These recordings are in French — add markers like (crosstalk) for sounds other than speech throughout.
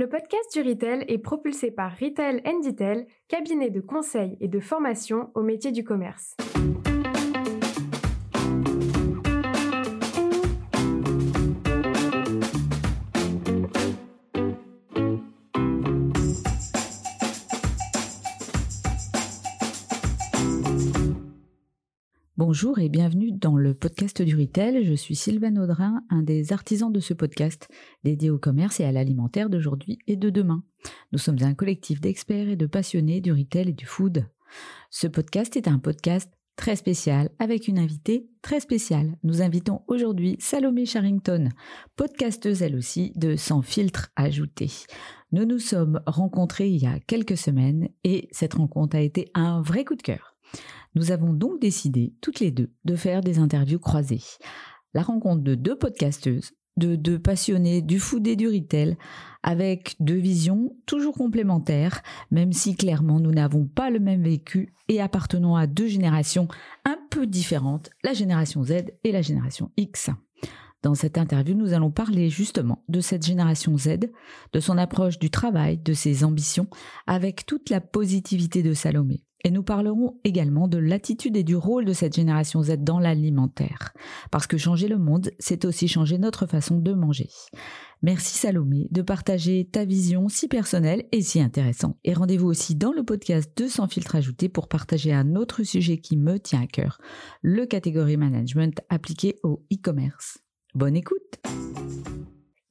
Le podcast du Retail est propulsé par Retail Detail, cabinet de conseil et de formation au métier du commerce. Bonjour et bienvenue dans le podcast du Retail. Je suis Sylvain Audrin, un des artisans de ce podcast dédié au commerce et à l'alimentaire d'aujourd'hui et de demain. Nous sommes un collectif d'experts et de passionnés du retail et du food. Ce podcast est un podcast très spécial avec une invitée très spéciale. Nous invitons aujourd'hui Salomé Charrington, podcasteuse elle aussi de Sans filtre ajouté. Nous nous sommes rencontrés il y a quelques semaines et cette rencontre a été un vrai coup de cœur. Nous avons donc décidé, toutes les deux, de faire des interviews croisées. La rencontre de deux podcasteuses, de deux passionnés du food et du retail, avec deux visions toujours complémentaires, même si clairement nous n'avons pas le même vécu et appartenons à deux générations un peu différentes, la génération Z et la génération X. Dans cette interview, nous allons parler justement de cette génération Z, de son approche du travail, de ses ambitions, avec toute la positivité de Salomé. Et nous parlerons également de l'attitude et du rôle de cette génération Z dans l'alimentaire. Parce que changer le monde, c'est aussi changer notre façon de manger. Merci Salomé de partager ta vision si personnelle et si intéressante. Et rendez-vous aussi dans le podcast de Sans filtre ajouté pour partager un autre sujet qui me tient à cœur, le catégorie management appliqué au e-commerce. Bonne écoute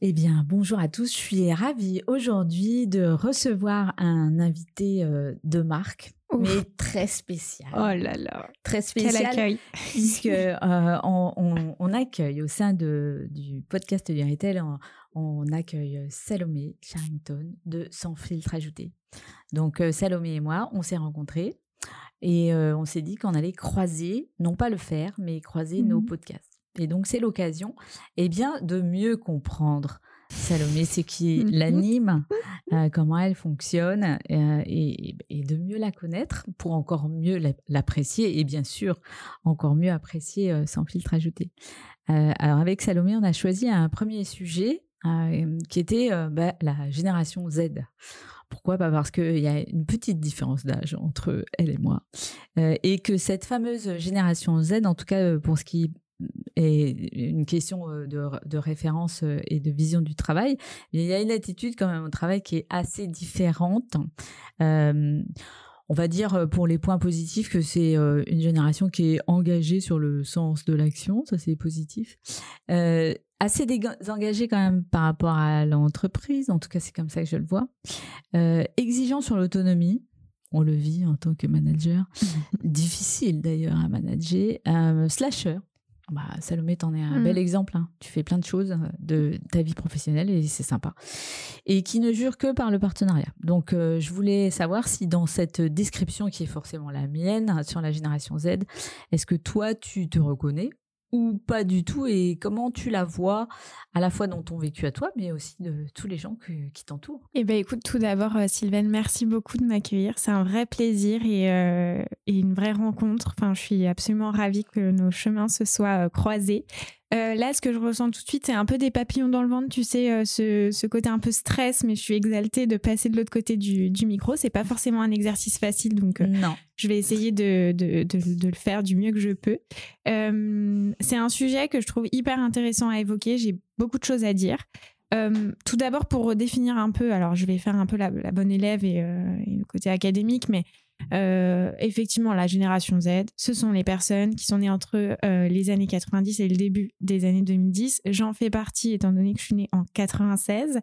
eh bien, bonjour à tous. Je suis ravie aujourd'hui de recevoir un invité euh, de marque mais (laughs) très spécial. Oh là là. Très spécial. Quel accueil. Puisque (laughs) euh, on, accueille au sein de, du podcast du Retail, on, accueille Salomé Charrington de Sans filtre ajouté. Donc euh, Salomé et moi, on s'est rencontrés et euh, on s'est dit qu'on allait croiser, non pas le faire, mais croiser nos mmh podcasts. Et donc c'est l'occasion, eh bien, de mieux comprendre Salomé, c'est qui mhm. l'anime, (laughs) euh, comment elle fonctionne euh, et, de mieux la connaître pour encore mieux l'apprécier et bien sûr encore mieux apprécier euh, sans filtre ajouté. alors avec Salomé, on a choisi un premier sujet qui était bah, la génération Z. Pourquoi? Bah, Parce qu'il y a une petite différence d'âge entre elle et moi. et que cette fameuse génération Z, en tout cas pour ce qui et une question euh, de, référence euh, et de vision du travail, il y a une attitude quand même au travail qui est assez différente. Euh, on va dire pour les points positifs que c'est une génération qui est engagée sur le sens de l'action, ça c'est positif. assez désengagée quand même par rapport à l'entreprise, en tout cas c'est comme ça que je le vois. exigeant sur l'autonomie, on le vit en tant que manager. Difficile d'ailleurs à manager. slasher, bah, Salomé, t'en es un bel mmh. exemple. Hein. Tu fais plein de choses euh, de ta vie professionnelle et c'est sympa. Et qui ne jure que par le partenariat. Donc, euh, je voulais savoir si dans cette description qui est forcément la mienne sur la génération Z, est-ce que toi, tu te reconnais ou pas du tout et comment tu la vois à la fois dans ton vécu à toi mais aussi de tous les gens qui t'entourent. Eh ben écoute tout d'abord euh, Sylvaine merci beaucoup de m'accueillir. C'est un vrai plaisir et, euh, et, une vraie rencontre. Enfin je suis absolument ravie que nos chemins se soient euh, croisés euh, là, ce que je ressens tout de suite, c'est un peu des papillons dans le ventre, tu sais, euh, ce, côté un peu stress, mais je suis exaltée de passer de l'autre côté du, du micro. C'est pas forcément un exercice facile, donc euh, non. je vais essayer de, le faire du mieux que je peux. c'est un sujet que je trouve hyper intéressant à évoquer. J'ai beaucoup de choses à dire. tout d'abord, pour définir un peu, alors je vais faire un peu la, bonne élève et, et, le côté académique, mais euh, effectivement, la génération Z, ce sont les personnes qui sont nées entre euh, les années 90 et le début des années 2010. J'en fais partie étant donné que je suis née en 96.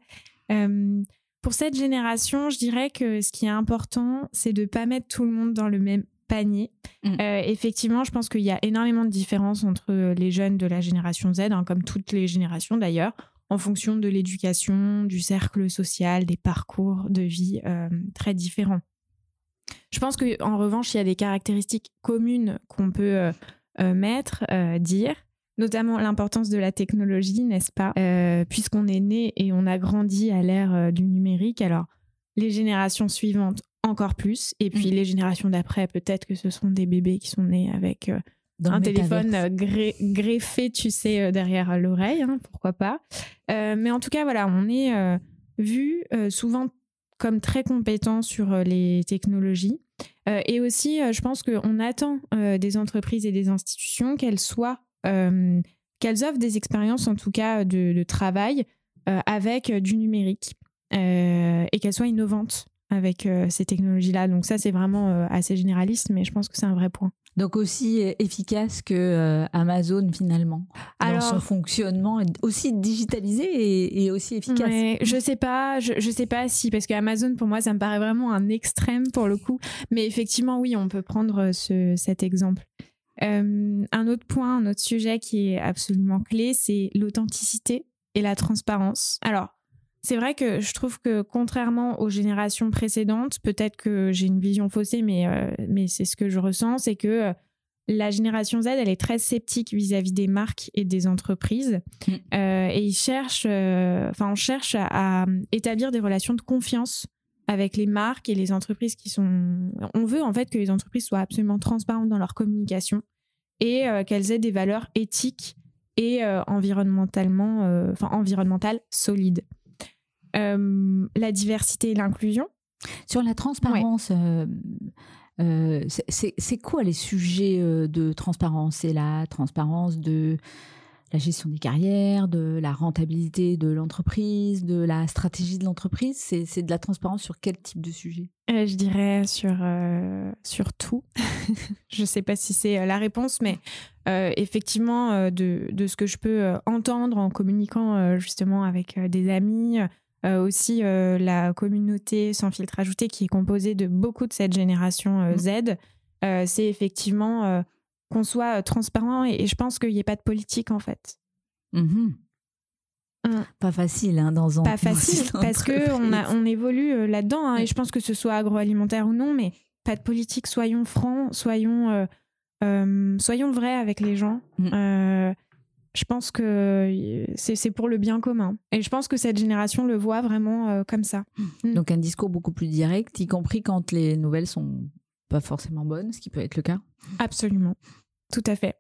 Euh, pour cette génération, je dirais que ce qui est important, c'est de ne pas mettre tout le monde dans le même panier. Mm. effectivement, je pense qu'il y a énormément de différences entre les jeunes de la génération Z, hein, comme toutes les générations d'ailleurs, en fonction de l'éducation, du cercle social, des parcours de vie très différents. Je pense qu'en revanche, il y a des caractéristiques communes qu'on peut euh, euh, mettre, euh, dire, notamment l'importance de la technologie, n'est-ce pas? Puisqu'on est né et on a grandi à l'ère du numérique, alors les générations suivantes encore plus, et puis mm. les générations d'après, peut-être que ce sont des bébés qui sont nés avec un téléphone greffé, tu sais, derrière l'oreille, hein, pourquoi pas. mais en tout cas, voilà, on est vus souvent comme très compétents sur les technologies. et aussi, je pense qu'on attend des entreprises et des institutions qu'elles soient, qu'elles offrent des expériences, en tout cas, de, travail avec du numérique et qu'elles soient innovantes avec ces technologies-là. Donc ça, c'est vraiment assez généraliste, mais je pense que c'est un vrai point. Donc aussi efficace que euh, Amazon finalement. Alors, son fonctionnement est aussi digitalisé et, aussi efficace. je sais pas, je, je, sais pas si parce que Amazon pour moi ça me paraît vraiment un extrême pour le coup, mais effectivement oui on peut prendre ce, cet exemple. Euh, un autre point, un autre sujet qui est absolument clé, c'est l'authenticité et la transparence. Alors c'est vrai que je trouve que contrairement aux générations précédentes, peut-être que j'ai une vision faussée, mais, euh, mais c'est ce que je ressens, c'est que euh, la génération Z, elle est très sceptique vis-à-vis des marques et des entreprises. Mm. Euh, et ils cherchent, enfin, on cherche à, établir des relations de confiance avec les marques et les entreprises qui sont. On veut en fait que les entreprises soient absolument transparentes dans leur communication et qu'elles aient des valeurs éthiques et environnementalement, enfin environnementales solides. Euh, la diversité et l'inclusion. Sur la transparence, euh, euh, c'est quoi les sujets de transparence? C'est la transparence de la gestion des carrières, de la rentabilité de l'entreprise, de la stratégie de l'entreprise? C'est de la transparence sur quel type de sujet? Je dirais sur, sur tout. (laughs) je ne sais pas si c'est la réponse, mais effectivement, de, de, ce que je peux entendre en communiquant justement avec des amis, aussi euh, la communauté sans filtre ajouté qui est composée de beaucoup de cette génération euh, mm. Z, c'est effectivement qu'on soit transparent et, je pense qu'il n'y ait pas de politique en fait. Mm-hmm. Mm. Pas facile hein, dans un Pas facile (laughs) parce que on, a, on évolue là-dedans hein, et je pense que ce soit agroalimentaire ou non, mais pas de politique. Soyons francs, soyons soyons vrais avec les gens. Mm je pense que c'est pour le bien commun. Et je pense que cette génération le voit vraiment euh, comme ça. Mm. Donc un discours beaucoup plus direct, y compris quand les nouvelles sont pas forcément bonnes, ce qui peut être le cas. Absolument, tout à fait.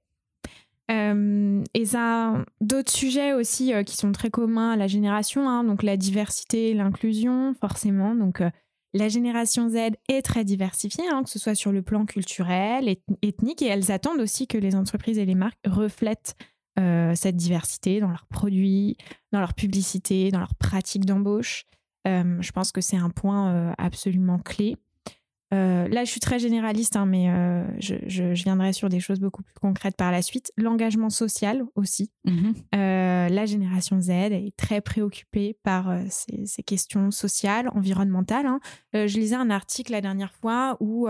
Euh, et ça, d'autres sujets aussi euh, qui sont très communs à la génération, hein, donc la diversité, l'inclusion, forcément. Donc la génération Z est très diversifiée, hein, que ce soit sur le plan culturel, ethnique, et elles attendent aussi que les entreprises et les marques reflètent euh, cette diversité dans leurs produits, dans leur publicité, dans leurs pratiques d'embauche. Euh, je pense que c'est un point euh, absolument clé. là, je suis très généraliste, hein, mais je, je, viendrai sur des choses beaucoup plus concrètes par la suite. L'engagement social aussi. Mhm. la génération Z est très préoccupée par ces, questions sociales, environnementales. Hein. je lisais un article la dernière fois où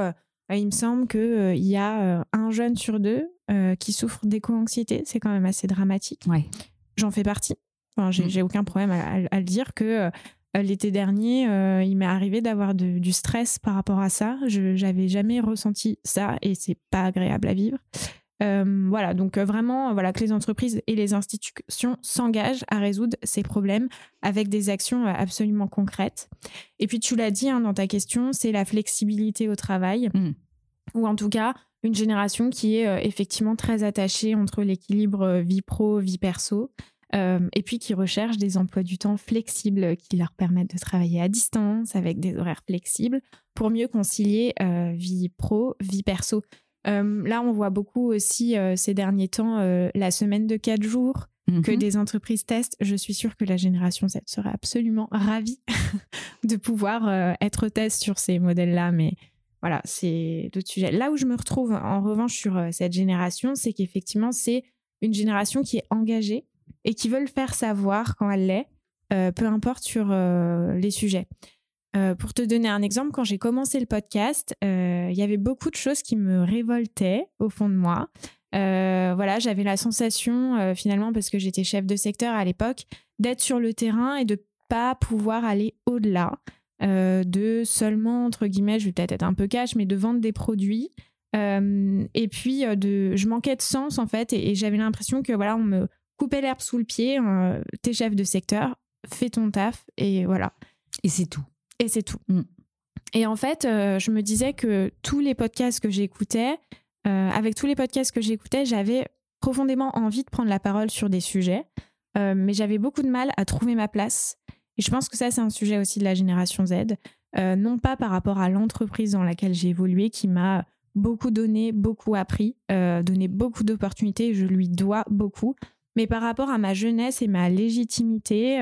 il me semble qu'il y a un jeune sur deux euh, qui souffrent d'éco-anxiété. C'est quand même assez dramatique. Ouais. J'en fais partie. Enfin, j'ai, mm. aucun problème à, le dire que euh, l'été dernier, euh, il m'est arrivé d'avoir du stress par rapport à ça. Je n'avais jamais ressenti ça et c'est pas agréable à vivre. voilà, donc vraiment, voilà que les entreprises et les institutions s'engagent à résoudre ces problèmes avec des actions absolument concrètes. Et puis tu l'as dit hein, dans ta question, c'est la flexibilité au travail, mm. ou en tout cas une génération qui est euh, effectivement très attachée entre l'équilibre euh, vie pro, vie perso, euh, et puis qui recherche des emplois du temps flexibles qui leur permettent de travailler à distance avec des horaires flexibles pour mieux concilier vie pro, vie perso. là, on voit beaucoup aussi ces derniers temps la semaine de quatre jours que mhm. des entreprises testent. Je suis sûre que la génération Z serait absolument ravie (laughs) de pouvoir être test sur ces modèles-là, mais voilà, c'est d'autres sujets. Là où je me retrouve en revanche sur euh, cette génération, c'est qu'effectivement, c'est une génération qui est engagée et qui veut le faire savoir quand elle l'est, euh, peu importe sur euh, les sujets. pour te donner un exemple, quand j'ai commencé le podcast, il y avait beaucoup de choses qui me révoltaient au fond de moi. voilà, j'avais la sensation, finalement, parce que j'étais chef de secteur à l'époque, d'être sur le terrain et de pas pouvoir aller au-delà. Euh, de seulement, entre guillemets, je vais peut-être être un peu cash, mais de vendre des produits. Euh, et puis, euh, de, je manquais de sens, en fait, et, j'avais l'impression que, voilà, on me coupait l'herbe sous le pied. T'es chef de secteur, fais ton taf, et voilà. Et c'est tout. Et c'est tout. Mm. Et en fait, je me disais que tous les podcasts que j'écoutais, avec tous les podcasts que j'écoutais, j'avais profondément envie de prendre la parole sur des sujets, mais j'avais beaucoup de mal à trouver ma place Et je pense que ça, c'est un sujet aussi de la génération Z. non pas par rapport à l'entreprise dans laquelle j'ai évolué, qui m'a beaucoup donné, beaucoup appris, donné beaucoup d'opportunités, je lui dois beaucoup. Mais par rapport à ma jeunesse et ma légitimité,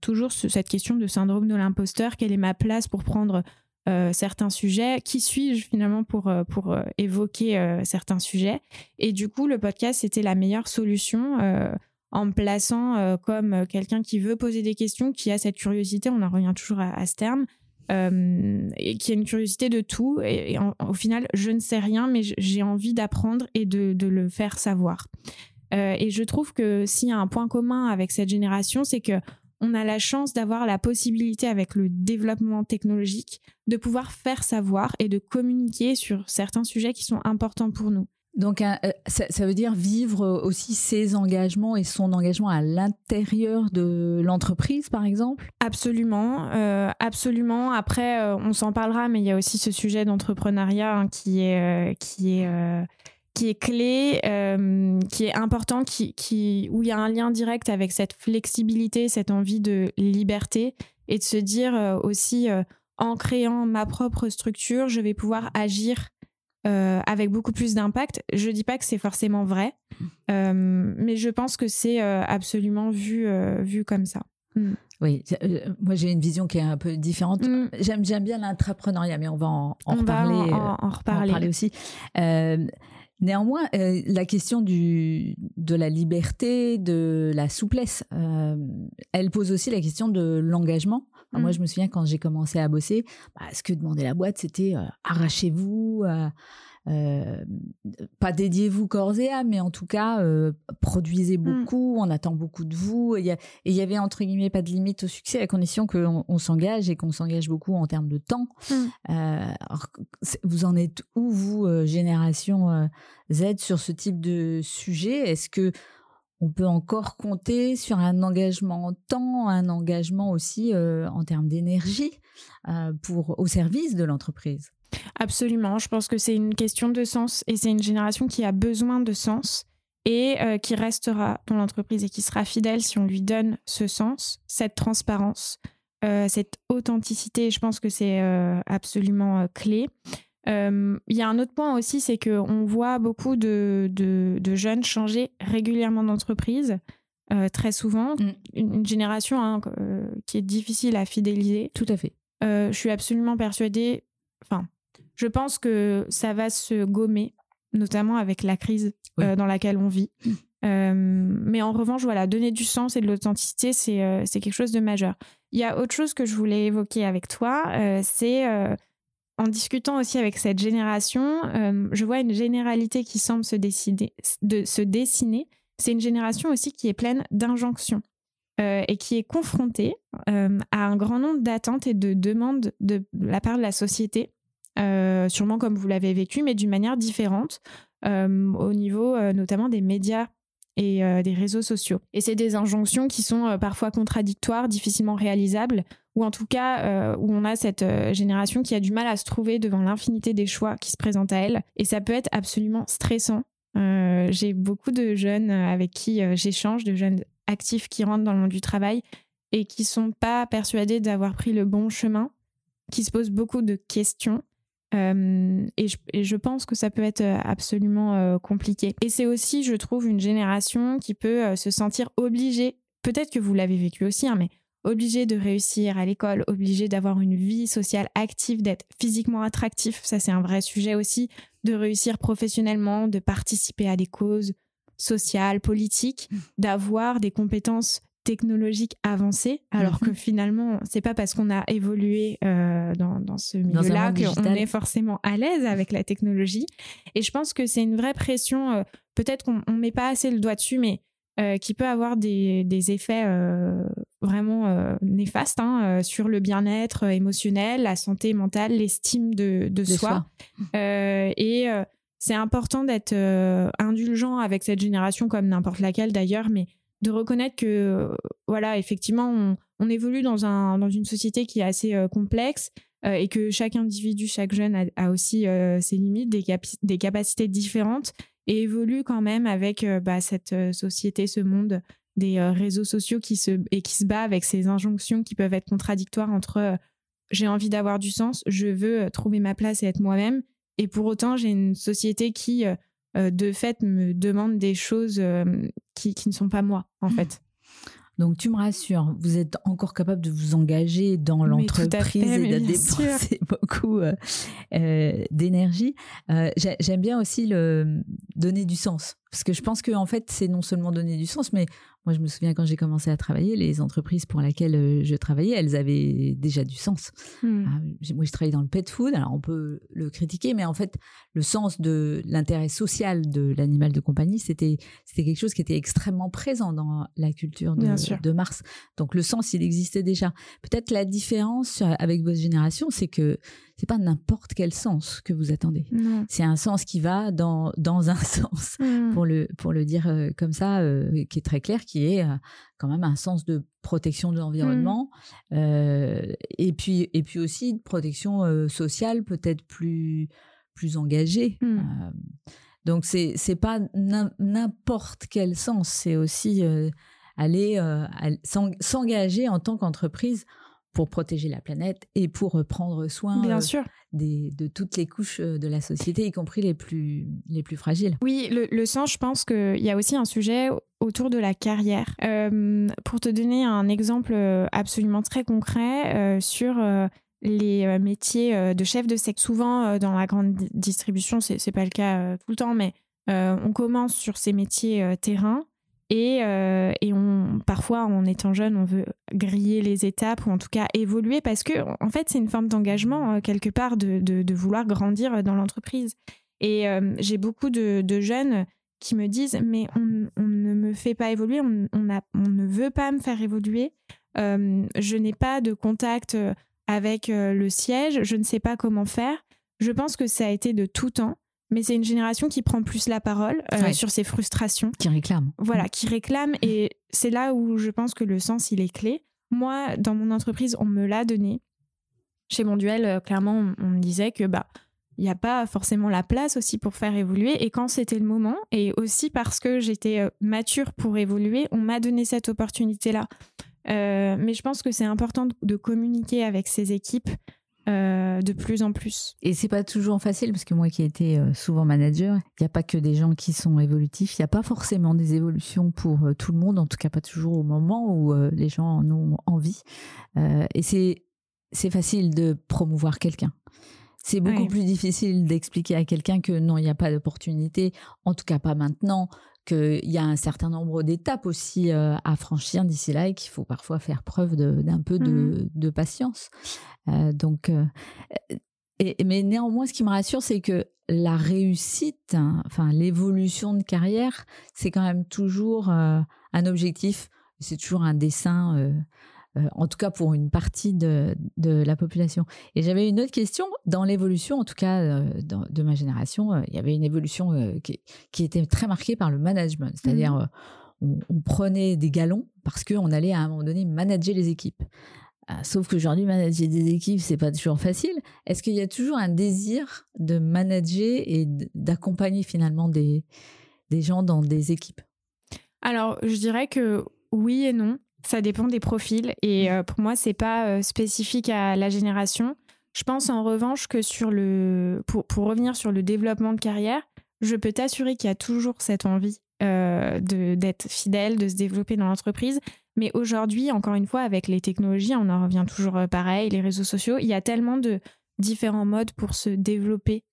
toujours cette question de syndrome de l'imposteur, quelle est ma place pour prendre euh, certains sujets. Qui suis-je finalement pour, euh, pour euh, évoquer certains sujets Et du coup, le podcast, c'était la meilleure solution en me plaçant comme quelqu'un qui veut poser des questions, qui a cette curiosité, on en revient toujours à, ce terme, et qui a une curiosité de tout. Et, au final, je ne sais rien, mais j'ai envie d'apprendre et de, de, le faire savoir. et je trouve que s'il y a un point commun avec cette génération, c'est que on a la chance d'avoir la possibilité avec le développement technologique de pouvoir faire savoir et de communiquer sur certains sujets qui sont importants pour nous. Donc euh, ça, veut dire vivre aussi ses engagements et son engagement à l'intérieur de l'entreprise, par exemple? Absolument, euh, absolument. Après, euh, on s'en parlera, mais il y a aussi ce sujet d'entrepreneuriat hein, qui est qui est qui est clé, qui est important, qui, qui, où il y a un lien direct avec cette flexibilité, cette envie de liberté et de se dire aussi, en créant ma propre structure, je vais pouvoir agir avec beaucoup plus d'impact. Je ne dis pas que c'est forcément vrai, mais je pense que c'est absolument vu, vu comme ça. Mm. Oui, moi j'ai une vision qui est un peu différente. Mm. J'aime, j'aime bien l'intrapreneuriat, mais on va en, reparler, en, en, reparler. en, reparler. aussi. Néanmoins, euh, la question du, de la liberté, de la souplesse, euh, elle pose aussi la question de l'engagement. Moi, mmh. je me souviens quand j'ai commencé à bosser, bah, ce que demandait la boîte, c'était euh, arrachez-vous, euh, pas dédiez-vous corps et âme, mais en tout cas, euh, produisez mmh. beaucoup, on attend beaucoup de vous. Et il y, avait, entre guillemets, pas de limite au succès, à condition qu'on on, s'engage et qu'on s'engage beaucoup en termes de temps. Mmh. Euh, vous en êtes où, vous, génération Z, sur ce type de sujet? Est-ce que on peut encore compter sur un engagement en temps, un engagement aussi en termes d'énergie pour au service de l'entreprise Absolument, je pense que c'est une question de sens et c'est une génération qui a besoin de sens et euh, qui restera dans l'entreprise et qui sera fidèle si on lui donne ce sens, cette transparence, euh, cette authenticité. Je pense que c'est euh, absolument clé. Il y a un autre point aussi, c'est qu'on voit beaucoup de, de, jeunes changer régulièrement d'entreprise. très souvent, mm. une, génération hein, qui est difficile à fidéliser. Tout à fait. je suis absolument persuadée, enfin, je pense que ça va se gommer, notamment avec la crise euh, dans laquelle on vit. Mm. Euh, mais en revanche, voilà, donner du sens et de l'authenticité, c'est euh, c'est quelque chose de majeur. Il y a autre chose que je voulais évoquer avec toi, c'est en discutant aussi avec cette génération, je vois une généralité qui semble se, décider, de, se dessiner. C'est une génération aussi qui est pleine d'injonctions. et qui est confrontée à un grand nombre d'attentes et de demandes de la part de la société euh, sûrement comme vous l'avez vécu, mais d'une manière différente, euh, au niveau euh, notamment des médias et des réseaux sociaux. Et c'est des injonctions qui sont parfois contradictoires, difficilement réalisables, ou en tout cas où on a cette génération qui a du mal à se trouver devant l'infinité des choix qui se présentent à elle. Et ça peut être absolument stressant. J'ai beaucoup de jeunes avec qui j'échange, de jeunes actifs qui rentrent dans le monde du travail et qui sont pas persuadés d'avoir pris le bon chemin, qui se posent beaucoup de questions euh, et, je, pense que ça peut être euh, absolument euh, compliqué. Et c'est aussi, je trouve, une génération qui peut se sentir obligée, peut-être que vous l'avez vécu aussi, hein, mais obligée de réussir à l'école, obligée d'avoir une vie sociale active, d'être physiquement attractif. Ça, c'est un vrai sujet aussi, de réussir professionnellement, de participer à des causes sociales, politiques, mmh. d'avoir des compétences technologique avancée, alors que mhm. finalement, c'est pas parce qu'on a évolué euh, dans, dans, ce milieu-là qu'on est forcément à l'aise avec la technologie. Et je pense que c'est une vraie pression, euh, peut-être qu'on ne met pas assez le doigt dessus, mais euh, qui peut avoir des, des effets vraiment néfastes hein, sur le bien-être émotionnel, la santé mentale, l'estime de, de, soi. et c'est important d'être indulgent avec cette génération comme n'importe laquelle d'ailleurs, mais de reconnaître que, euh, voilà, effectivement, on, évolue dans, un, dans une société qui est assez euh, complexe euh, et que chaque individu, chaque jeune a, aussi ses limites, des, capacités différentes et évolue quand même avec bah, cette société, ce monde des réseaux sociaux qui se, et qui se bat avec ces injonctions qui peuvent être contradictoires entre j'ai envie d'avoir du sens, je veux trouver ma place et être moi-même, et pour autant j'ai une société qui, de fait, me demande des choses qui, qui, ne sont pas moi, en mmh. fait. Donc tu me rassures, vous êtes encore capable de vous engager dans l'entreprise et de dépenser (laughs) beaucoup euh, euh, d'énergie. Euh, j'aime bien aussi le donner du sens, parce que je pense que en fait c'est non seulement donner du sens, mais moi, je me souviens quand j'ai commencé à travailler, les entreprises pour lesquelles euh, je travaillais, elles avaient déjà du sens. Hmm. Ah, moi, je travaillais dans le pet food, alors on peut le critiquer, mais en fait, le sens de l'intérêt social de l'animal de compagnie, c'était c'était quelque chose qui était extrêmement présent dans la culture de, de Mars. Donc le sens, il existait déjà. Peut-être la différence avec votre génération, c'est que c'est pas n'importe quel sens que vous attendez. C'est un sens qui va dans, dans un (laughs) sens, mmh. pour, le, pour le dire euh, comme ça, euh, qui est très clair, qui est euh, quand même un sens de protection de l'environnement mmh. et, puis, et puis aussi de protection sociale peut-être plus, plus engagée. Mmh. donc c'est c'est pas n'importe quel sens, c'est aussi aller s'engager en tant qu'entreprise pour protéger la planète et pour prendre soin Bien euh, sûr. Des, de toutes les couches euh, de la société, y compris les plus, les plus fragiles. Oui, le, sens, je pense qu'il y a aussi un sujet autour de la carrière. Euh, pour te donner un exemple absolument très concret sur les métiers de chef de secte, souvent dans la grande distribution, c'est pas le cas tout le temps, mais on commence sur ces métiers terrain et, euh, et on, parfois, en étant jeune, on veut griller les étapes ou en tout cas évoluer parce que, en fait, c'est une forme d'engagement, euh, quelque part, de, vouloir grandir dans l'entreprise. Et euh, j'ai beaucoup de, jeunes qui me disent Mais on, ne me fait pas évoluer, on ne veut pas me faire évoluer. je n'ai pas de contact avec le siège, je ne sais pas comment faire. Je pense que ça a été de tout temps mais c'est une génération qui prend plus la parole euh, sur ses frustrations. Qui réclame. Voilà, qui réclame. Et c'est là où je pense que le sens, il est clé. Moi, dans mon entreprise, on me l'a donné. Chez Monduel, euh, clairement, on, me disait que bah il n'y a pas forcément la place aussi pour faire évoluer. Et quand c'était le moment, et aussi parce que j'étais euh, mature pour évoluer, on m'a donné cette opportunité-là. mais je pense que c'est important de communiquer avec ses équipes euh, de plus en plus. Et c'est pas toujours facile parce que moi qui ai été euh, souvent manager, il n'y a pas que des gens qui sont évolutifs, il n'y a pas forcément des évolutions pour euh, tout le monde, en tout cas pas toujours au moment où les gens en ont envie. et c'est c'est facile de promouvoir quelqu'un. C'est beaucoup plus difficile d'expliquer à quelqu'un que non, il n'y a pas d'opportunité, en tout cas pas maintenant, qu'il y a un certain nombre d'étapes aussi euh, à franchir d'ici là et qu'il faut parfois faire preuve d'un peu de, mmh. patience. Euh, donc, euh, et, mais néanmoins, ce qui me rassure, c'est que la réussite, hein, enfin l'évolution de carrière, c'est quand même toujours un objectif. C'est toujours un dessin euh, en tout cas pour une partie de, la population. Et j'avais une autre question. Dans l'évolution, en tout cas euh, de ma génération, euh, il y avait une évolution qui, était très marquée par le management. C'est-à-dire, mmh. on, prenait des galons parce qu'on allait à un moment donné manager les équipes. Sauf qu'aujourd'hui, manager des équipes, c'est pas toujours facile. Est-ce qu'il y a toujours un désir de manager et d'accompagner finalement des, des gens dans des équipes? Alors, je dirais que oui et non. Ça dépend des profils et mmh. euh, pour moi, c'est pas euh, spécifique à la génération. Je pense en revanche que sur le, pour, pour revenir sur le développement de carrière, je peux t'assurer qu'il y a toujours cette envie euh, d'être fidèle, de se développer dans l'entreprise. Mais aujourd'hui, encore une fois, avec les technologies, on en revient toujours pareil, les réseaux sociaux, il y a tellement de différents modes pour se développer.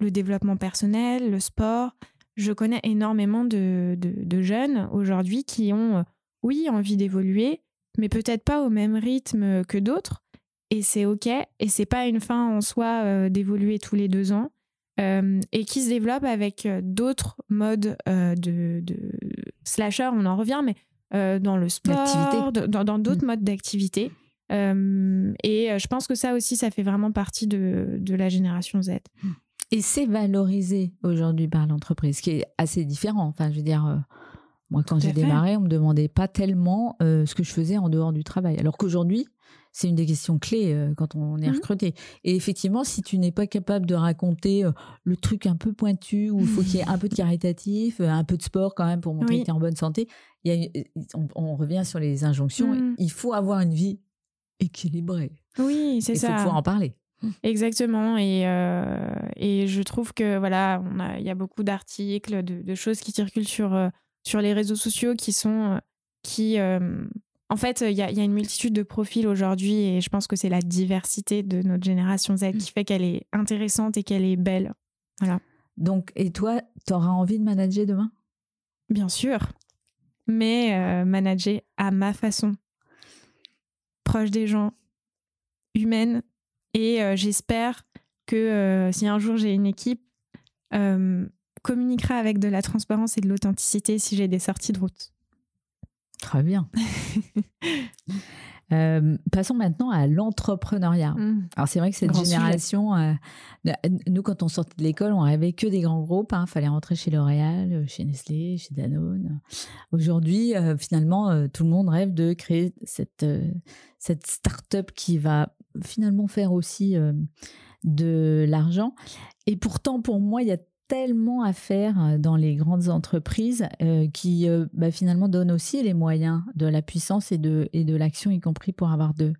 Le développement personnel, le sport. Je connais énormément de, de, de jeunes aujourd'hui qui ont oui, envie d'évoluer, mais peut-être pas au même rythme que d'autres. Et c'est OK. Et c'est pas une fin en soi euh, d'évoluer tous les deux ans. Euh, et qui se développe avec euh, d'autres modes de, slasher, on en revient, mais dans le sport, dans d'autres mmh. modes d'activité. et je pense que ça aussi, ça fait vraiment partie de, de la génération Z. Et c'est valorisé aujourd'hui par l'entreprise, ce qui est assez différent. Enfin, je veux dire, moi, quand j'ai démarré, on me demandait pas tellement euh, ce que je faisais en dehors du travail. Alors qu'aujourd'hui, c'est une des questions clés euh, quand on est mmh recruté. Et effectivement, si tu n'es pas capable de raconter euh, le truc un peu pointu, où il faut qu'il y ait un peu de caritatif, un peu de sport quand même pour montrer que tu es en bonne santé, il il y a, on, on, revient sur les injonctions. Mm. Il faut avoir une vie équilibrée. Oui, c'est Il ça. faut pouvoir en parler. Exactement. Et, et je trouve que voilà, il y a beaucoup d'articles, de, de choses qui circulent sur, sur les réseaux sociaux qui sont. euh, qui, euh, en fait, il y y a une multitude de profils aujourd'hui et je pense que c'est la diversité de notre génération Z qui fait qu'elle est intéressante et qu'elle est belle. Donc, et toi, tu auras envie de manager demain? Bien sûr. Mais euh, manager à ma façon. Proche des gens, humaine. Et euh, j'espère que si un jour j'ai une équipe, euh, communiquera avec de la transparence et de l'authenticité si j'ai des sorties de route. Très bien. (laughs) Euh, passons maintenant à l'entrepreneuriat. Alors c'est vrai que cette Grand génération, euh, nous quand on sortait de l'école, on rêvait que des grands groupes. Il fallait rentrer chez L'Oréal, euh, chez Nestlé, chez Danone. Aujourd'hui, euh, finalement, tout le monde rêve de créer cette, cette start-up qui va finalement faire aussi de l'argent. Et pourtant, pour moi, il y a tellement à faire euh, dans les grandes entreprises euh, qui euh, bah, finalement donnent aussi les moyens de la puissance et de, et de l'action, y compris pour avoir de,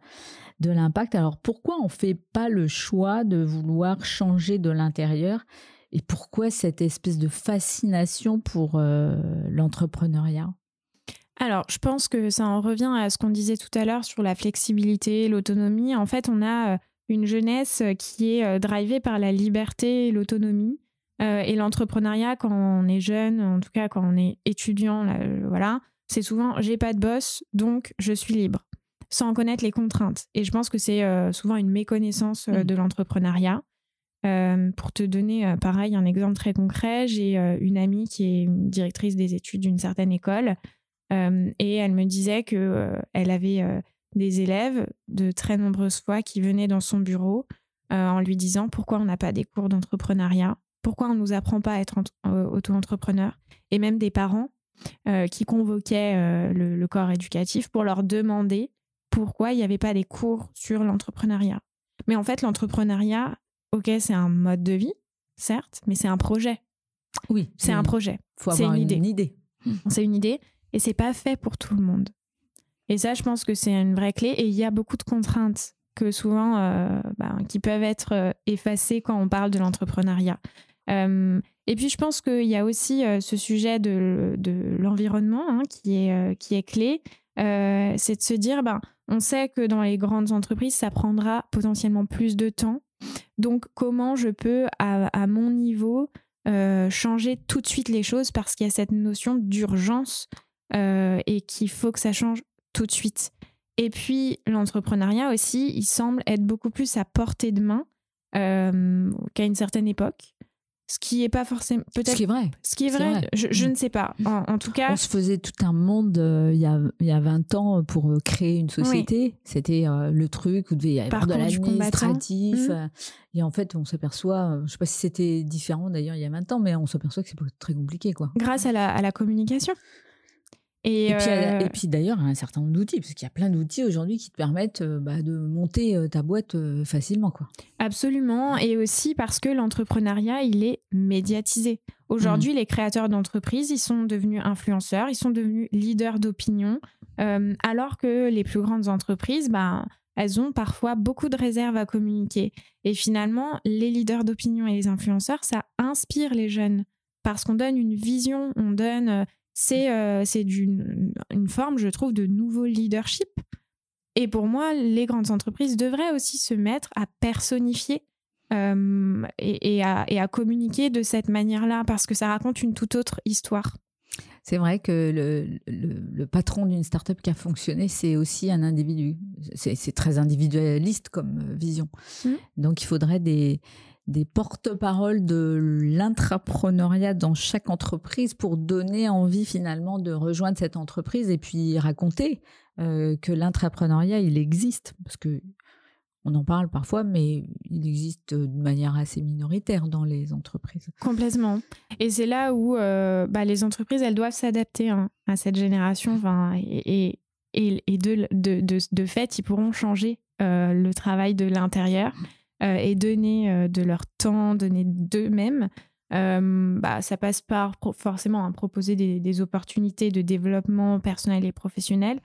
de l'impact. Alors pourquoi on ne fait pas le choix de vouloir changer de l'intérieur? Et pourquoi cette espèce de fascination pour l'entrepreneuriat? Alors, je pense que ça en revient à ce qu'on disait tout à l'heure sur la flexibilité, l'autonomie. En fait, on a une jeunesse qui est drivée par la liberté et l'autonomie. Euh, et l'entrepreneuriat, quand on est jeune, en tout cas quand on est étudiant, là, euh, voilà, c'est souvent j'ai pas de boss, donc je suis libre, sans connaître les contraintes. Et je pense que c'est euh, souvent une méconnaissance euh, Mm. de l'entrepreneuriat. Pour te donner, pareil, un exemple très concret, j'ai une amie qui est une directrice des études d'une certaine école et elle me disait que elle avait des élèves de très nombreuses fois qui venaient dans son bureau en lui disant pourquoi on n'a pas des cours d'entrepreneuriat, pourquoi on ne nous apprend pas à être euh, auto-entrepreneur, et même des parents euh, qui convoquaient euh, le, le corps éducatif pour leur demander pourquoi il n'y avait pas des cours sur l'entrepreneuriat. Mais en fait, l'entrepreneuriat, ok, c'est un mode de vie, certes, mais c'est un projet. Oui, C'est un projet. faut c'est avoir une une, idée. idée. C'est une idée et c'est pas fait pour tout le monde. Et ça, je pense que c'est une vraie clé. Et il y a beaucoup de contraintes que souvent, euh, ben, qui peuvent être euh, effacées quand on parle de l'entrepreneuriat. Euh, et puis, je pense qu'il y a aussi ce sujet de, l'environnement hein, qui, est, clé. C'est de se dire, ben, on sait que dans les grandes entreprises, ça prendra potentiellement plus de temps. Donc, comment je peux, à, mon niveau, changer tout de suite les choses parce qu'il y a cette notion d'urgence et qu'il faut que ça change tout de suite. Et puis l'entrepreneuriat aussi, il semble être beaucoup plus à portée de main euh, qu'à une certaine époque. Ce qui est pas forcément Ce qui est vrai. ce qui est vrai, vrai. Je, je Mm. ne sais pas. En, en tout cas, On se faisait tout un monde euh, il y, a, il y a 20 ans pour euh, créer une société. C'était euh, le truc où il devait y avoir de l'administratif. Euh, Et en fait, on s'aperçoit, je sais pas si c'était différent d'ailleurs il y a 20 ans, mais on s'aperçoit que c'est très compliqué. quoi. grâce à la, à la communication. Et, Et, puis, euh, et puis d'ailleurs, un certain nombre d'outils, parce qu'il y a plein d'outils aujourd'hui qui te permettent euh, bah, de monter euh, ta boîte euh, facilement. Quoi. Absolument, et aussi parce que l'entrepreneuriat, il est médiatisé. Aujourd'hui, les créateurs d'entreprises, ils sont devenus influenceurs, ils sont devenus leaders d'opinion, euh, alors que les plus grandes entreprises, ben, elles ont parfois beaucoup de réserves à communiquer. Et finalement, les leaders d'opinion et les influenceurs, ça inspire les jeunes, parce qu'on donne une vision, on donne... c'est euh, d'une une forme, je trouve, de nouveau leadership. Et pour moi, les grandes entreprises devraient aussi se mettre à personnifier euh, et, et à, et à communiquer de cette manière-là, parce que ça raconte une toute autre histoire. C'est vrai que le, le- le patron d'une start-up qui a fonctionné, c'est aussi un individu. C'est très individualiste comme euh, vision. Mhm. Donc il faudrait des, des porte-paroles de l'intrapreneuriat dans chaque entreprise pour donner envie finalement de rejoindre cette entreprise et puis raconter euh, que l'intrapreneuriat, il existe. Parce que on en parle parfois, mais il existe de manière assez minoritaire dans les entreprises. Complètement. Et c'est là où euh, bah, les entreprises, elles doivent s'adapter hein, à cette génération. Et et, et, de, de, fait, ils pourront changer euh, le travail de l'intérieur et donner euh, de leur temps, donner d'eux-mêmes bah, ça passe par forcément hein, proposer des, opportunités de développement personnel et professionnel,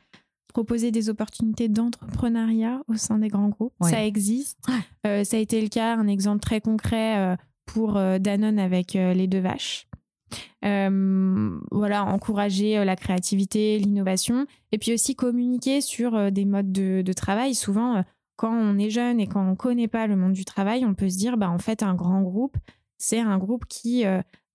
proposer des opportunités d'entrepreneuriat au sein des grands groupes. Ça existe. ça a été le cas, un exemple très concret pour Danone avec les deux vaches. voilà, encourager la créativité, l'innovation, et puis aussi communiquer sur des modes de, travail. Souvent, quand on est jeune et quand on ne connaît pas le monde du travail, on peut se dire, bah, en fait, un grand groupe, c'est un groupe qui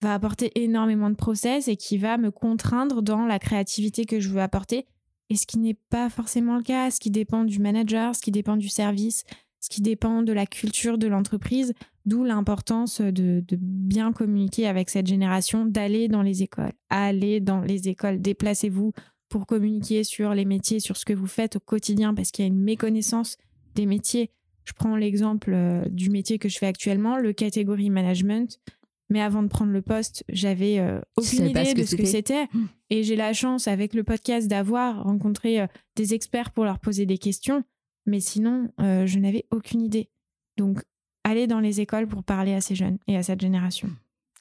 va apporter énormément de process et qui va me contraindre dans la créativité que je veux apporter. Et ce qui n'est pas forcément le cas, ce qui dépend du manager, ce qui dépend du service, ce qui dépend de la culture de l'entreprise, d'où l'importance de, bien communiquer avec cette génération, d'aller dans les écoles, aller dans les écoles, déplacez-vous pour communiquer sur les métiers, sur ce que vous faites au quotidien, parce qu'il y a une méconnaissance des métiers. Je prends l'exemple euh, du métier que je fais actuellement, le catégorie management. Mais avant de prendre le poste, j'avais euh, aucune idée de ce que c'était. Mmh. Et j'ai la chance, avec le podcast, d'avoir rencontré euh, des experts pour leur poser des questions. Mais sinon, je n'avais aucune idée. Donc, aller dans les écoles pour parler à ces jeunes et à cette génération.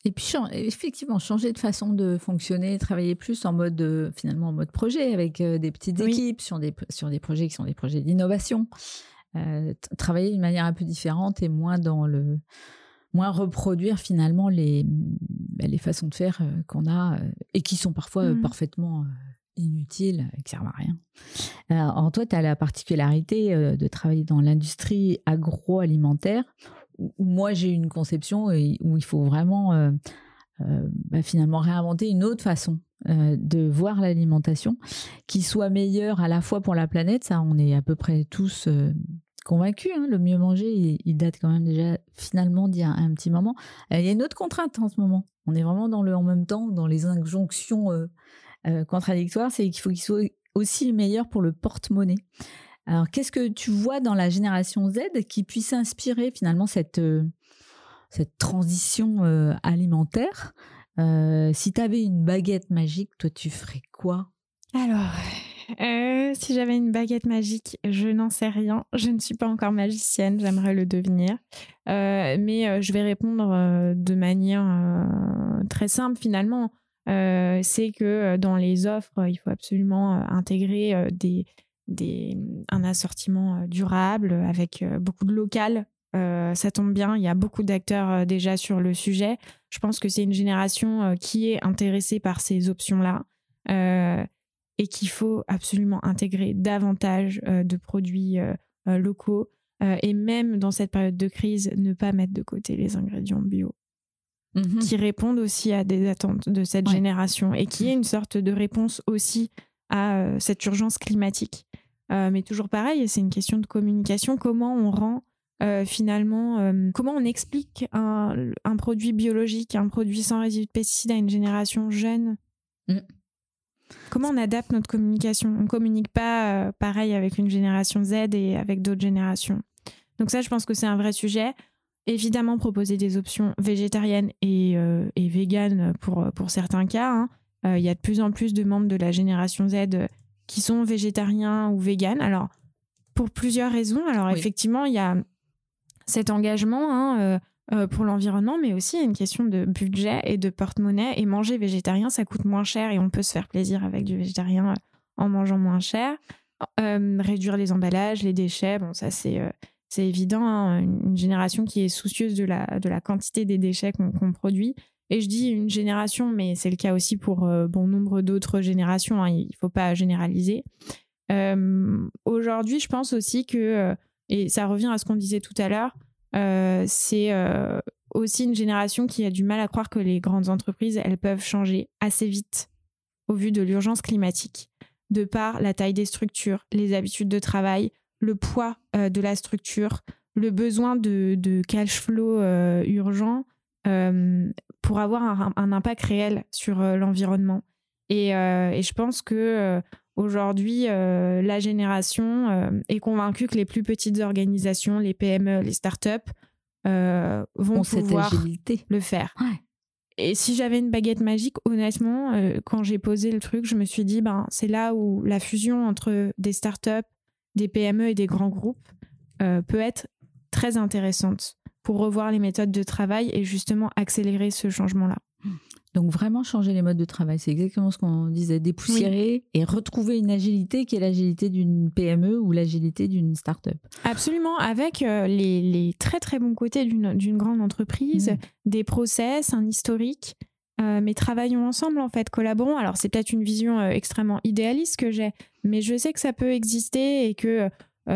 Et puis, effectivement, changer de façon de fonctionner, travailler plus en mode, finalement, en mode projet, avec des petites équipes sur des, sur des projets qui sont des projets d'innovation. Travailler d'une manière un peu différente et moins dans le moins reproduire finalement les, bah, les façons de faire qu'on a et qui sont parfois mmh. parfaitement inutiles et qui servent à rien. Alors, toi, tu as la particularité euh, de travailler dans l'industrie agroalimentaire, où moi j'ai une conception où il faut vraiment euh, euh, bah, finalement réinventer une autre façon de voir l'alimentation qui soit meilleure à la fois pour la planète, ça on est à peu près tous convaincus, hein. le mieux manger, il, date quand même déjà finalement d'il y a un petit moment. Il y a une autre contrainte en ce moment, on est vraiment dans le en même temps, dans les injonctions euh, contradictoire, c'est qu'il faut qu'il soit aussi meilleur pour le porte-monnaie. Alors, qu'est-ce que tu vois dans la génération Z qui puisse inspirer finalement cette, euh, cette transition euh, Si tu avais une baguette magique, toi, tu ferais quoi? Alors, si j'avais une baguette magique, je n'en sais rien. Je ne suis pas encore magicienne, j'aimerais le devenir. mais je vais répondre de manière très simple finalement. Euh, c'est que euh, dans les offres, il faut absolument euh, intégrer des, des, un assortiment durable avec beaucoup de local. Ça tombe bien, il y a beaucoup d'acteurs déjà sur le sujet. Je pense que c'est une génération qui est intéressée par ces options-là et qu'il faut absolument intégrer davantage de produits locaux et même dans cette période de crise, ne pas mettre de côté les ingrédients bio. Mhm. qui répondent aussi à des attentes de cette génération et qui est une sorte de réponse aussi à euh, cette urgence climatique. Euh, mais toujours pareil, c'est une question de communication. Comment on rend euh, finalement, comment on explique un, produit biologique, un produit sans résidus de pesticides à une génération jeune mm. Comment on adapte notre communication? On ne communique pas pareil avec une génération Z et avec d'autres générations. Donc ça, je pense que c'est un vrai sujet évidemment proposer des options végétariennes et, euh, et véganes pour, pour certains cas. Hein. Euh, il y a de plus en plus de membres de la génération Z qui sont végétariens ou véganes. Alors, pour plusieurs raisons. Alors, effectivement, il y a cet engagement hein, euh, pour l'environnement, mais aussi une question de budget et de porte-monnaie. Et manger végétarien, ça coûte moins cher et on peut se faire plaisir avec du végétarien en mangeant moins cher. réduire les emballages, les déchets, bon, ça c'est c'est évident, hein, une génération qui est soucieuse de la, de la quantité des déchets qu'on produit. Et je dis une génération, mais c'est le cas aussi pour euh, bon nombre d'autres générations, hein, il ne faut pas généraliser. Euh, aujourd'hui, je pense aussi que, euh, et ça revient à ce qu'on disait tout à l'heure, c'est aussi une génération qui a du mal à croire que les grandes entreprises, elles peuvent changer assez vite au vu de l'urgence climatique, de par la taille des structures, les habitudes de travail, le poids euh, de la structure, le besoin de, cash flow euh, urgent euh, pour avoir un, impact réel sur l'environnement. Et, je pense que aujourd'hui, la génération est convaincue que les plus petites organisations, les PME, les startups, vont pouvoir le faire. Et si j'avais une baguette magique, honnêtement, quand j'ai posé le truc, je me suis dit, ben, c'est là où la fusion entre des startups, des PME et des grands groupes euh, peut être très intéressante pour revoir les méthodes de travail et justement accélérer ce changement-là. Donc vraiment changer les modes de travail, c'est exactement ce qu'on disait, dépoussiérer et retrouver une agilité qui est l'agilité d'une PME ou l'agilité d'une start-up. Absolument, avec euh, les, très très bons côtés d'une grande entreprise, mmh. des process, un historique, euh, mais travaillons ensemble en fait, collaborons. Alors c'est peut-être une vision euh, extrêmement idéaliste que j'ai, mais je sais que ça peut exister et que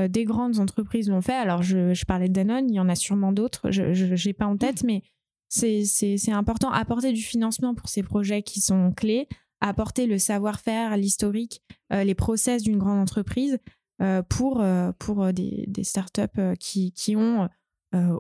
des grandes entreprises l'ont fait. Alors je, je, parlais de Danone, il y en a sûrement d'autres, je n'ai pas en tête, mmh. mais c'est important. Apporter du financement pour ces projets qui sont clés, apporter le savoir-faire, l'historique, euh, les process d'une grande entreprise euh, pour, euh, pour des, startups qui, qui ont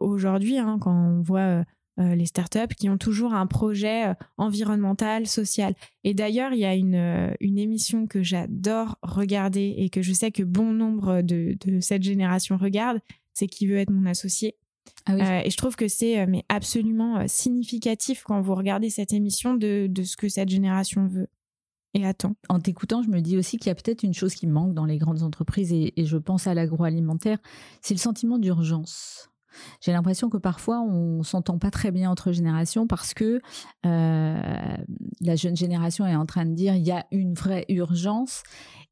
aujourd'hui, hein, quand on voit les startups, qui ont toujours un projet environnemental, social. Et d'ailleurs, il y a une, une émission que j'adore regarder et que je sais que bon nombre de, de cette génération regarde, c'est Qui veut être mon associé? Ah euh, et je trouve que c'est euh, mais absolument euh, significatif quand vous regardez cette émission de, de, ce que cette génération veut et attend. En t'écoutant, je me dis aussi qu'il y a peut-être une chose qui manque dans les grandes entreprises, et, je pense à l'agroalimentaire, c'est le sentiment d'urgence. J'ai l'impression que parfois on s'entend pas très bien entre générations parce que la jeune génération est en train de dire il y a une vraie urgence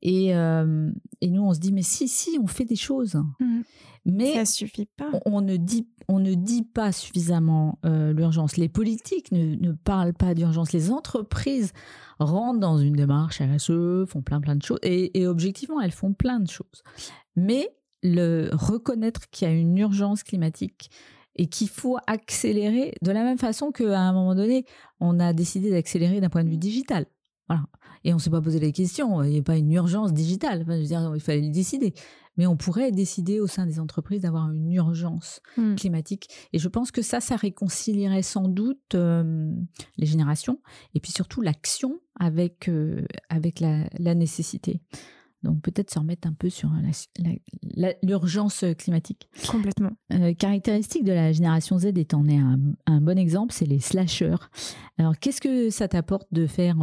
et, et nous on se dit mais si si on fait des choses. Mmh. Mais ça suffit pas. On, ne dit, on ne dit pas suffisamment euh, l'urgence. Les politiques ne, ne parlent pas d'urgence. Les entreprises rentrent dans une démarche RSE, font plein plein de choses. Et, objectivement, elles font plein de choses. Mais le reconnaître qu'il y a une urgence climatique et qu'il faut accélérer de la même façon qu'à un moment donné, on a décidé d'accélérer d'un point de vue digital. Voilà. Et on ne s'est pas posé la question, il n'y a pas une urgence digitale. je veux dire, il fallait le décider mais on pourrait décider au sein des entreprises d'avoir une urgence mmh. climatique. Et je pense que ça, ça réconcilierait sans doute les générations et puis surtout l'action avec, avec la, nécessité. Donc peut-être se remettre un peu sur l'urgence climatique. Complètement. Euh, caractéristique de la génération Z, et en est un, un bon exemple, c'est les slashers. Alors qu'est-ce que ça t'apporte de faire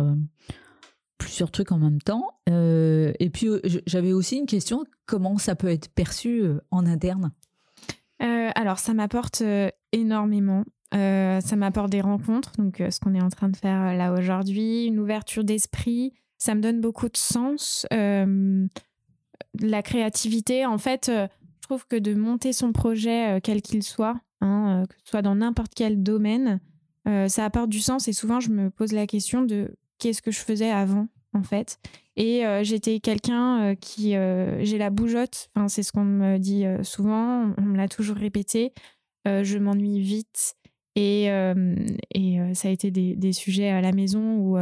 plusieurs trucs en même temps? Euh, et puis euh, j'avais aussi une question, comment ça peut être perçu euh, en interne? Alors ça m'apporte énormément. ça m'apporte des rencontres, donc ce qu'on est en train de faire là aujourd'hui, une ouverture d'esprit. Ça me donne beaucoup de sens. la créativité, en fait, je trouve que de monter son projet, quel qu'il soit, hein, que ce soit dans n'importe quel domaine, ça apporte du sens. Et souvent, je me pose la question de qu'est-ce que je faisais avant en fait. Et euh, j'étais quelqu'un euh, qui euh, j'ai la bougeotte. Enfin, c'est ce qu'on me dit souvent. On me l'a toujours répété. je m'ennuie vite. Et, et ça a été des, des, sujets à la maison où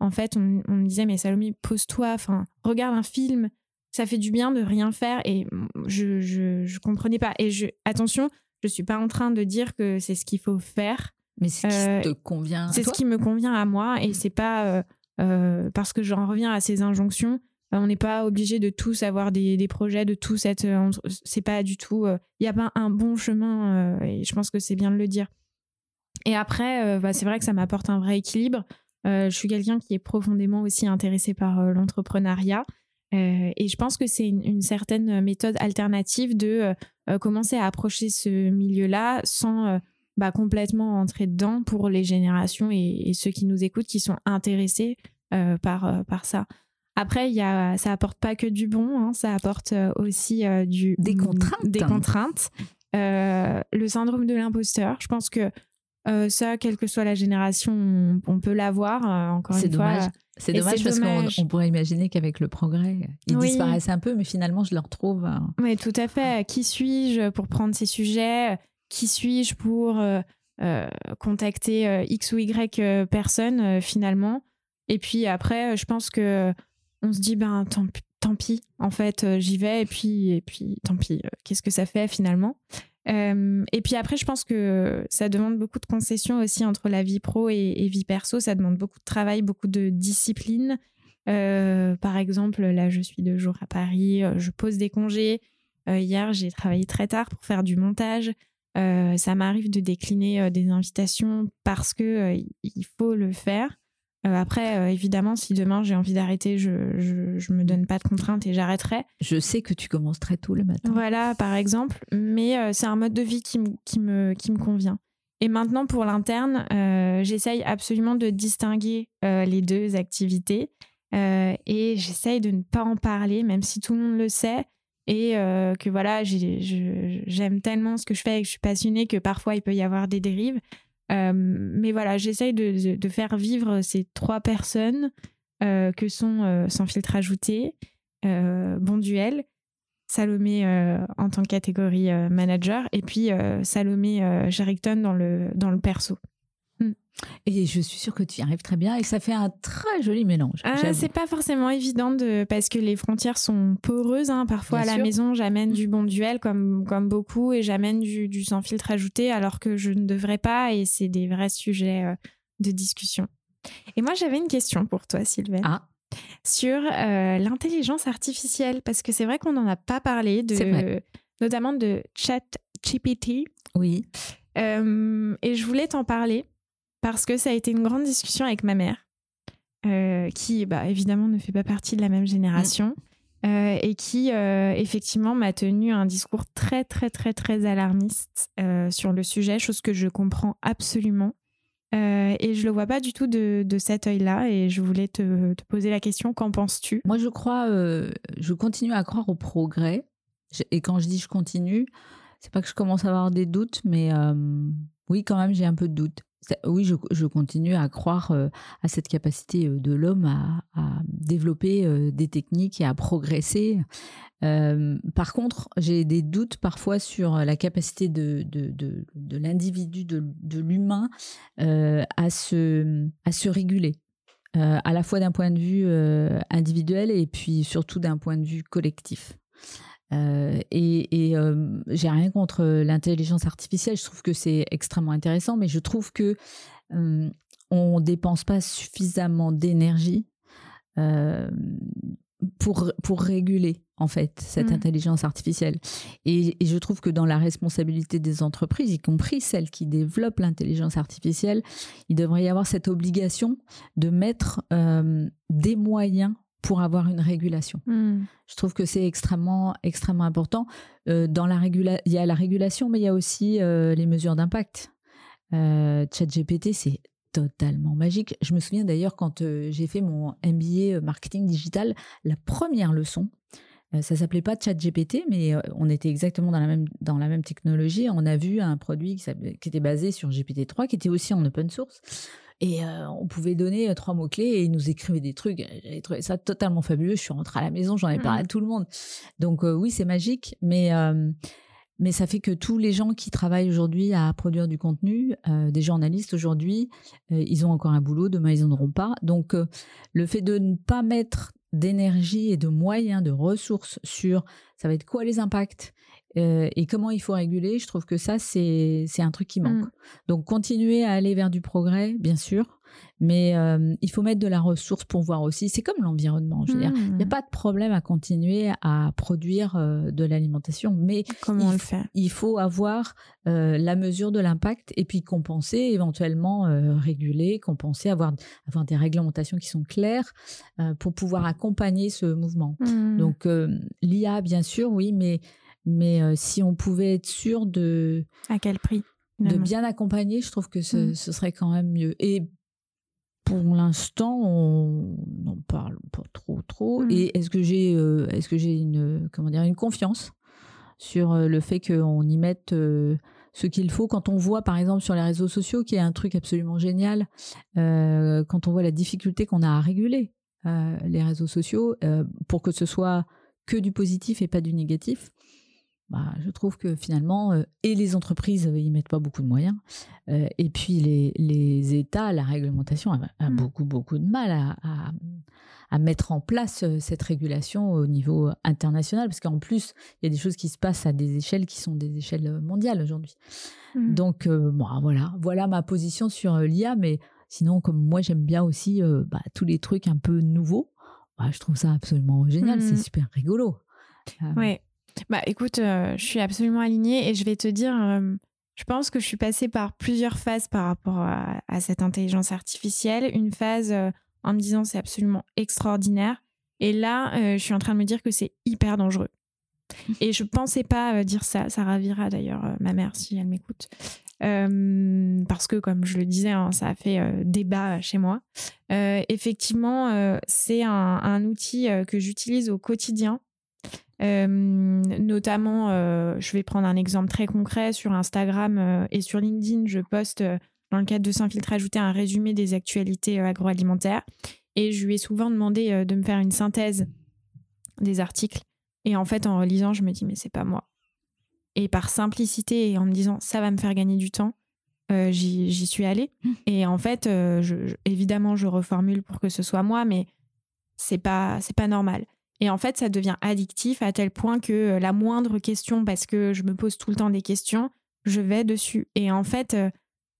en fait on, on, me disait mais Salomé pose-toi. Enfin regarde un film. Ça fait du bien de rien faire. Et je je, je comprenais pas. Et je attention, je suis pas en train de dire que c'est ce qu'il faut faire. Mais c'est ce qui te convient. C'est ce qui me convient à moi et c'est pas euh, parce que j'en reviens à ces injonctions. Euh, on n'est pas obligé de tous avoir des, des projets, de tous être. Euh, c'est pas du tout. Il n'y a pas un bon chemin et je pense que c'est bien de le dire. Et après, bah, c'est vrai que ça m'apporte un vrai équilibre. Je suis quelqu'un qui est profondément aussi intéressé par l'entrepreneuriat. et je pense que c'est une, certaine méthode alternative de commencer à approcher ce milieu-là sans bah, complètement entrer dedans pour les générations et, ceux qui nous écoutent qui sont intéressés euh, par, euh, par ça. Après, y a, ça apporte pas que du bon, hein, ça apporte euh, aussi du, des contraintes. Des contraintes. le syndrome de l'imposteur, je pense que ça, quelle que soit la génération, on, peut l'avoir. encore une dommage. fois. C'est dommage parce qu'on pourrait imaginer qu'avec le progrès, ils disparaissent un peu, mais finalement, je les retrouve. Oui, tout à fait. Qui suis-je pour prendre ces sujets? Qui suis-je pour euh, euh, contacter euh, X ou Y personnes finalement? Et puis après, je pense que on se dit ben tant, tant pis, en fait, j'y vais et puis et puis tant pis, qu'est-ce que ça fait finalement? Et puis après, je pense que ça demande beaucoup de concessions aussi entre la vie pro et, vie perso. Ça demande beaucoup de travail, beaucoup de discipline. par exemple, là, je suis deux jours à Paris, je pose des congés. hier, j'ai travaillé très tard pour faire du montage. Euh, ça m'arrive de décliner euh, des invitations parce que euh, il faut le faire. Après, évidemment, si demain j'ai envie d'arrêter, je, je, je, me donne pas de contraintes et j'arrêterai. Je sais que tu commences très tôt le matin. Voilà, par exemple. Mais c'est un mode de vie qui, qui, me, qui me convient. Et maintenant, pour l'interne, j'essaye absolument de distinguer les deux activités. et j'essaye de ne pas en parler, même si tout le monde le sait et euh, que voilà, j'aime tellement ce que je fais et que je suis passionnée que parfois il peut y avoir des dérives. Euh, mais voilà, j'essaye de, de, faire vivre ces trois personnes euh, que sont Sans filtre ajouté, Bon Duel, Salomé en tant que catégorie manager et puis Salomé Jarrington dans le, dans le perso. Et je suis sûre que tu y arrives très bien et ça fait un très joli mélange. Ah, c'est pas forcément évident de... parce que les frontières sont poreuses. Hein. Parfois à la maison, j'amène du bon duel comme, comme beaucoup et j'amène du, du, sans filtre ajouté alors que je ne devrais pas et c'est des vrais sujets euh, de discussion. Et moi, j'avais une question pour toi, Sylvain. Ah. Sur euh, l'intelligence artificielle parce que c'est vrai qu'on n'en a pas parlé, de, notamment de ChatGPT. Oui. Euh, et je voulais t'en parler parce que ça a été une grande discussion avec ma mère, euh, qui bah, évidemment ne fait pas partie de la même génération. Euh, et qui euh, effectivement m'a tenu un discours très très très très alarmiste sur le sujet, chose que je comprends absolument. et je le vois pas du tout de, de cet œil-là. Et je voulais te, te poser la question qu'en penses-tu? Moi, je crois, je continue à croire au progrès. Et quand je dis je continue, c'est pas que je commence à avoir des doutes, mais oui, quand même, j'ai un peu de doute. Oui, je, continue à croire euh, à cette capacité euh, de l'homme à, développer euh, des techniques et à progresser. par contre, j'ai des doutes parfois sur la capacité de, l'individu, de, l'humain à se réguler. à la fois d'un point de vue individuel et puis surtout d'un point de vue collectif. Euh, et, et euh, j'ai rien contre l'intelligence artificielle. Je trouve que c'est extrêmement intéressant, mais je trouve que euh, on dépense pas suffisamment d'énergie pour pour réguler en fait cette mmh. intelligence artificielle. Et, et, je trouve que dans la responsabilité des entreprises, y compris celles qui développent l'intelligence artificielle, il devrait y avoir cette obligation de mettre des moyens pour avoir une régulation. Hmm. Je trouve que c'est extrêmement, extrêmement important. Euh, dans la régula il y a la régulation, mais il y a aussi euh, les mesures d'impact. Euh, ChatGPT, c'est totalement magique. Je me souviens d'ailleurs quand j'ai fait mon MBA marketing digital, la première leçon, ça s'appelait pas ChatGPT, mais on était exactement dans la même dans la même technologie. On a vu un produit qui, qui était basé sur GPT-3, qui était aussi en open source. Et euh, on pouvait donner euh, trois mots-clés et ils nous écrivaient des trucs. J'avais trouvé ça totalement fabuleux. Je suis rentrée à la maison, j'en ai parlé à mmh. tout le monde. Donc euh, oui, c'est magique, mais mais ça fait que tous les gens qui travaillent aujourd'hui à produire du contenu, des journalistes aujourd'hui, ils ont encore un boulot, demain ils n'en auront pas. Donc le fait de ne pas mettre d'énergie et de moyens, de ressources sur ça va être quoi les impacts? Euh, et comment il faut réguler, je trouve que ça, c'est un truc qui manque. Mmh. Donc, continuer à aller vers du progrès, bien sûr, mais euh, il faut mettre de la ressource pour voir aussi. C'est comme l'environnement, je veux dire. Il n'y a mmh. pas de problème à continuer à produire euh, de l'alimentation, mais comment il, le fait? il faut avoir la mesure de l'impact et puis compenser, éventuellement réguler, compenser, avoir, avoir des réglementations qui sont claires pour pouvoir accompagner ce mouvement. Mmh. Donc, l'IA, bien sûr, oui, mais mais euh, si on pouvait être sûr de. À quel prix De bien accompagner, je trouve que ce, mmh. serait quand même mieux. Et pour l'instant, on n'en parle pas trop, trop. Mmh. Et est-ce que j'ai, euh, est-ce que j'ai une, comment dire, une confiance sur euh, le fait qu'on y mette ce qu'il faut? Quand on voit, par exemple, sur les réseaux sociaux, qui est un truc absolument génial, quand on voit la difficulté qu'on a à réguler les réseaux sociaux pour que ce soit que du positif et pas du négatif. Bah, je trouve que finalement, euh, et les entreprises, euh, ils mettent pas beaucoup de moyens, euh, et puis les, les, États, la réglementation a, mmh. beaucoup, beaucoup de mal à, à, mettre en place cette régulation au niveau international, parce qu'en plus, il y a des choses qui se passent à des échelles qui sont des échelles mondiales aujourd'hui. Mmh. Donc, bon, voilà, voilà ma position sur l'IA, mais sinon, comme moi, j'aime bien aussi bah, tous les trucs un peu nouveaux, bah, je trouve ça absolument génial, c'est mmh. super rigolo. Ouais. Bah écoute, euh, je suis absolument alignée et je vais te dire, euh, je pense que je suis passée par plusieurs phases par rapport à, cette intelligence artificielle. Une phase euh, en me disant c'est absolument extraordinaire. Et là, je suis en train de me dire que c'est hyper dangereux. (laughs) Et je pensais pas dire ça. Ça ravira d'ailleurs ma mère si elle m'écoute. parce que, comme je le disais, hein, ça a fait débat chez moi. effectivement, c'est un, un, outil que j'utilise au quotidien euh, notamment, euh, je vais prendre un exemple très concret sur Instagram euh, et sur LinkedIn. Je poste dans le cadre de Sans filtre ajouté un résumé des actualités agroalimentaires et je lui ai souvent demandé de me faire une synthèse des articles. Et en fait, en relisant, je me dis mais c'est pas moi. Et par simplicité et en me disant ça va me faire gagner du temps, j'y suis allée. Mmh. Et en fait, je, évidemment, je reformule pour que ce soit moi, mais c'est pas c'est pas normal. Et en fait, ça devient addictif à tel point que euh, la moindre question, parce que je me pose tout le temps des questions, je vais dessus. Et en fait, euh,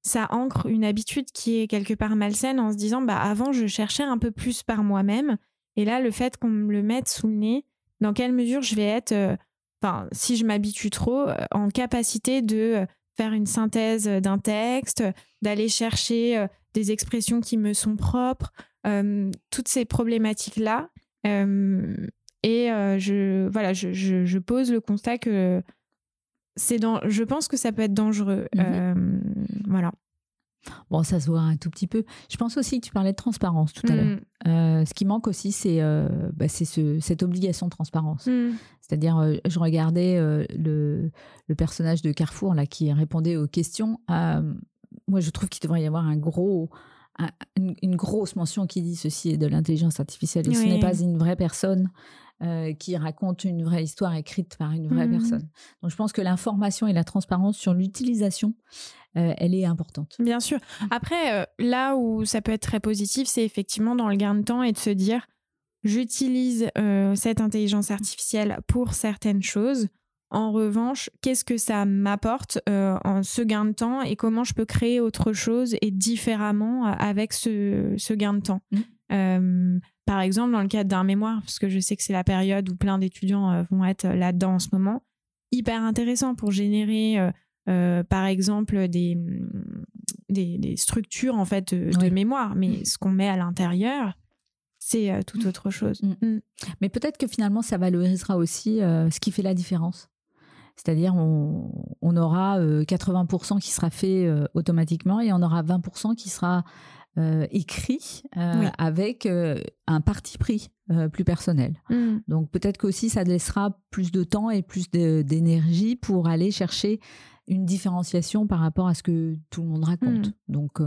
ça ancre une habitude qui est quelque part malsaine en se disant, bah avant, je cherchais un peu plus par moi-même. Et là, le fait qu'on me le mette sous le nez, dans quelle mesure je vais être, euh, si je m'habitue trop, en capacité de faire une synthèse d'un texte, d'aller chercher des expressions qui me sont propres, toutes ces problématiques-là, et je, voilà, je, je, pose le constat que c'est dans, je pense que ça peut être dangereux. Mmh voilà. Bon, ça se voit un tout petit peu. Je pense aussi que tu parlais de transparence tout à l'heure. Mmh. ce qui manque aussi, c'est bah, ce, cette obligation de transparence. Mmh. C'est-à-dire, je regardais le, le, personnage de Carrefour là, qui répondait aux questions. moi, je trouve qu'il devrait y avoir un gros, une, grosse mention qui dit ceci est de l'intelligence artificielle et ce n'est pas une vraie personne euh, qui raconte une vraie histoire écrite par une vraie mmh. personne. Donc je pense que l'information et la transparence sur l'utilisation, euh, elle est importante. Bien sûr. Après, euh, là où ça peut être très positif, c'est effectivement dans le gain de temps et de se dire, j'utilise cette intelligence artificielle pour certaines choses en revanche, qu'est-ce que ça m'apporte euh, en ce gain de temps et comment je peux créer autre chose et différemment euh, avec ce, gain de temps? Mmh. euh, Par exemple, dans le cadre d'un mémoire, parce que je sais que c'est la période où plein d'étudiants vont être là-dedans en ce moment, hyper intéressant pour générer, par exemple, des, des, structures en fait de, mémoire, mais mmh. ce qu'on met à l'intérieur, c'est tout mmh. autre chose. Mais peut-être que finalement, ça valorisera aussi ce qui fait la différence. C'est-à-dire, on, aura 80% euh, qui sera fait euh, automatiquement et on aura 20% qui sera euh, écrit avec un parti pris plus personnel. Mmh. Donc peut-être qu'aussi ça laissera plus de temps et plus d'énergie pour aller chercher une différenciation par rapport à ce que tout le monde raconte. Mmh. Donc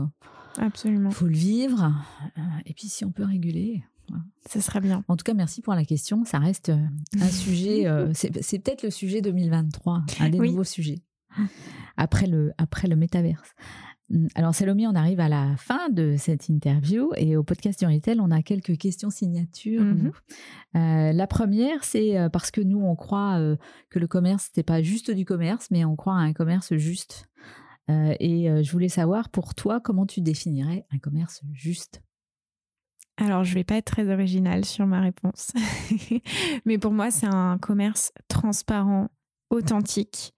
absolument, faut le vivre. Et puis si on peut réguler. Ce serait bien. En tout cas, merci pour la question. Ça reste euh, un (laughs) sujet, euh, c'est peut-être le sujet 2023, un des nouveaux sujets, après le, après le métaverse. Hum, alors Salomé, on arrive à la fin de cette interview et au podcast du Retail, on a quelques questions signatures. Mhm. Euh, la première, c'est parce que nous, on croit que le commerce, n'est pas juste du commerce, mais on croit à un commerce juste. et je voulais savoir, pour toi, comment tu définirais un commerce juste? Alors, je vais pas être très originale sur ma réponse. (laughs) Mais pour moi, c'est un commerce transparent, authentique,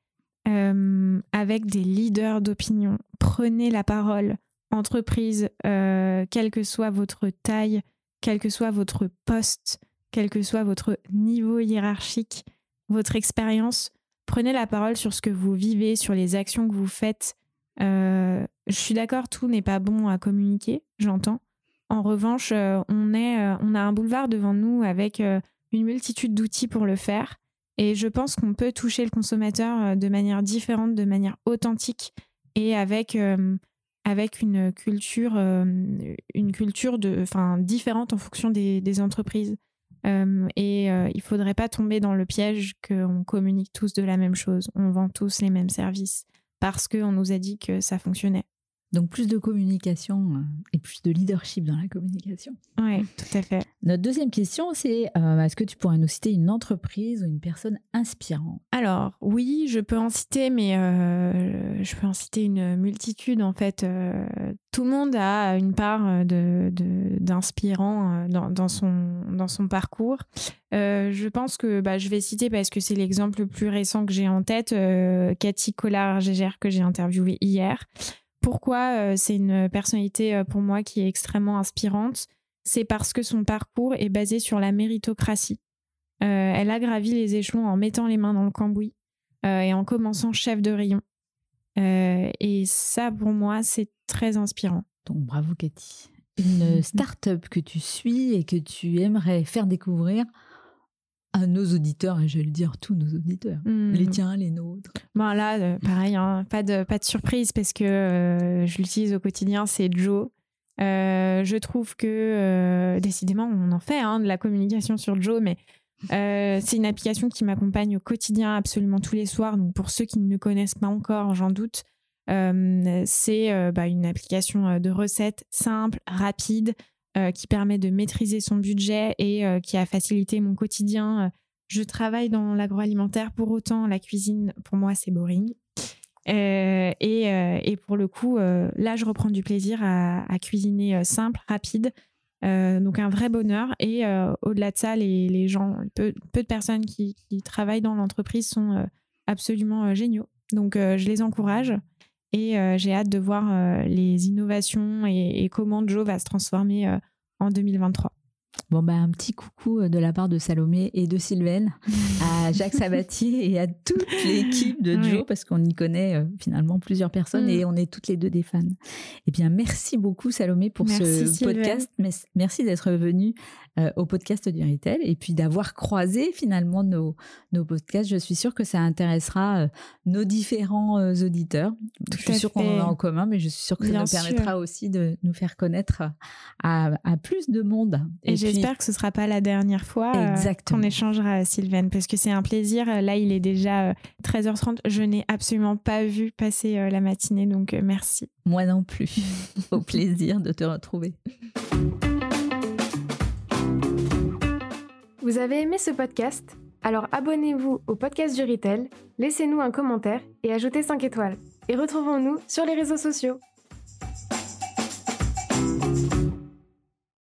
euh, avec des leaders d'opinion. Prenez la parole, entreprise, euh, quelle que soit votre taille, quel que soit votre poste, quel que soit votre niveau hiérarchique, votre expérience. Prenez la parole sur ce que vous vivez, sur les actions que vous faites. Euh, je suis d'accord, tout n'est pas bon à communiquer, j'entends. En revanche, euh, euh, on a un boulevard devant nous avec euh, une multitude d'outils pour le faire. Et je pense qu'on peut toucher le consommateur de manière différente, de manière authentique et avec, une culture, une de, différente en fonction des, entreprises. et il ne faudrait pas tomber dans le piège qu'on communique tous de la même chose. On vend tous les mêmes services parce qu'on nous a dit que ça fonctionnait. Donc plus de communication euh, et plus de leadership dans la communication. Oui, tout à fait. Notre deuxième question, c'est euh, est-ce que tu pourrais nous citer une entreprise ou une personne inspirante? Alors oui, je peux en citer, mais euh, je peux en citer une multitude en fait. tout le monde a une part de, d'inspirant dans, dans, son, dans son parcours. je pense que bah, je vais citer parce que c'est l'exemple le plus récent que j'ai en tête, Cathy Collard-Gégère que j'ai interviewée hier. Pourquoi euh, c'est une personnalité euh, pour moi qui est extrêmement inspirante C'est parce que son parcours est basé sur la méritocratie. Euh, elle a gravi les échelons en mettant les mains dans le cambouis et en commençant chef de rayon. et ça, pour moi, c'est très inspirant. Donc bravo Cathy. Une (laughs) start-up que tu suis et que tu aimerais faire découvrir à nos auditeurs, et je vais le dire tous nos auditeurs, hmm. les tiens, les nôtres. Bon là, euh, pareil, hein, pas, de, pas de surprise parce que euh, je l'utilise au quotidien, c'est Joe. Euh, je trouve que décidément, on en fait hein, de la communication sur Joe, mais c'est une application qui m'accompagne au quotidien absolument tous les soirs. Donc pour ceux qui ne le connaissent pas encore, j'en doute, c'est bah, une application de recettes simple, rapide, euh, qui permet de maîtriser son budget et euh, qui a facilité mon quotidien. Je travaille dans l'agroalimentaire, pour autant la cuisine, pour moi, c'est boring. Euh, et, pour le coup, là, je reprends du plaisir à, cuisiner simple, rapide. donc un vrai bonheur. Et au-delà de ça, les, les gens, peu, peu, de personnes qui travaillent dans l'entreprise sont absolument géniaux. Donc je les encourage. Et euh, j'ai hâte de voir euh, les innovations et, comment Joe va se transformer euh, en 2023. Bon, bah, un petit coucou de la part de Salomé et de Sylvaine (laughs) à Jacques Sabatier et à toute l'équipe de Joe, parce qu'on y connaît finalement plusieurs personnes et mm. on est toutes les deux des fans. Eh bien, merci beaucoup Salomé pour ce podcast. Merci d'être venue euh, au podcast du retail et puis d'avoir croisé finalement nos, nos podcasts. Je suis sûre que ça intéressera euh, nos différents euh, auditeurs. je suis sûre qu'on en a en commun, mais je suis sûre que ça nous permettra aussi de nous faire connaître à, à plus de monde. Et, j'espère que ce ne sera pas la dernière fois qu'on échangera, Sylvaine, parce que c'est un plaisir. Là, il est déjà 13h30. Je n'ai absolument pas vu passer la matinée, donc merci. Moi non plus. (laughs) Au plaisir de te retrouver. Vous avez aimé ce podcast? Alors abonnez-vous au podcast du Retail, laissez-nous un commentaire et ajoutez 5 étoiles. Et retrouvons-nous sur les réseaux sociaux.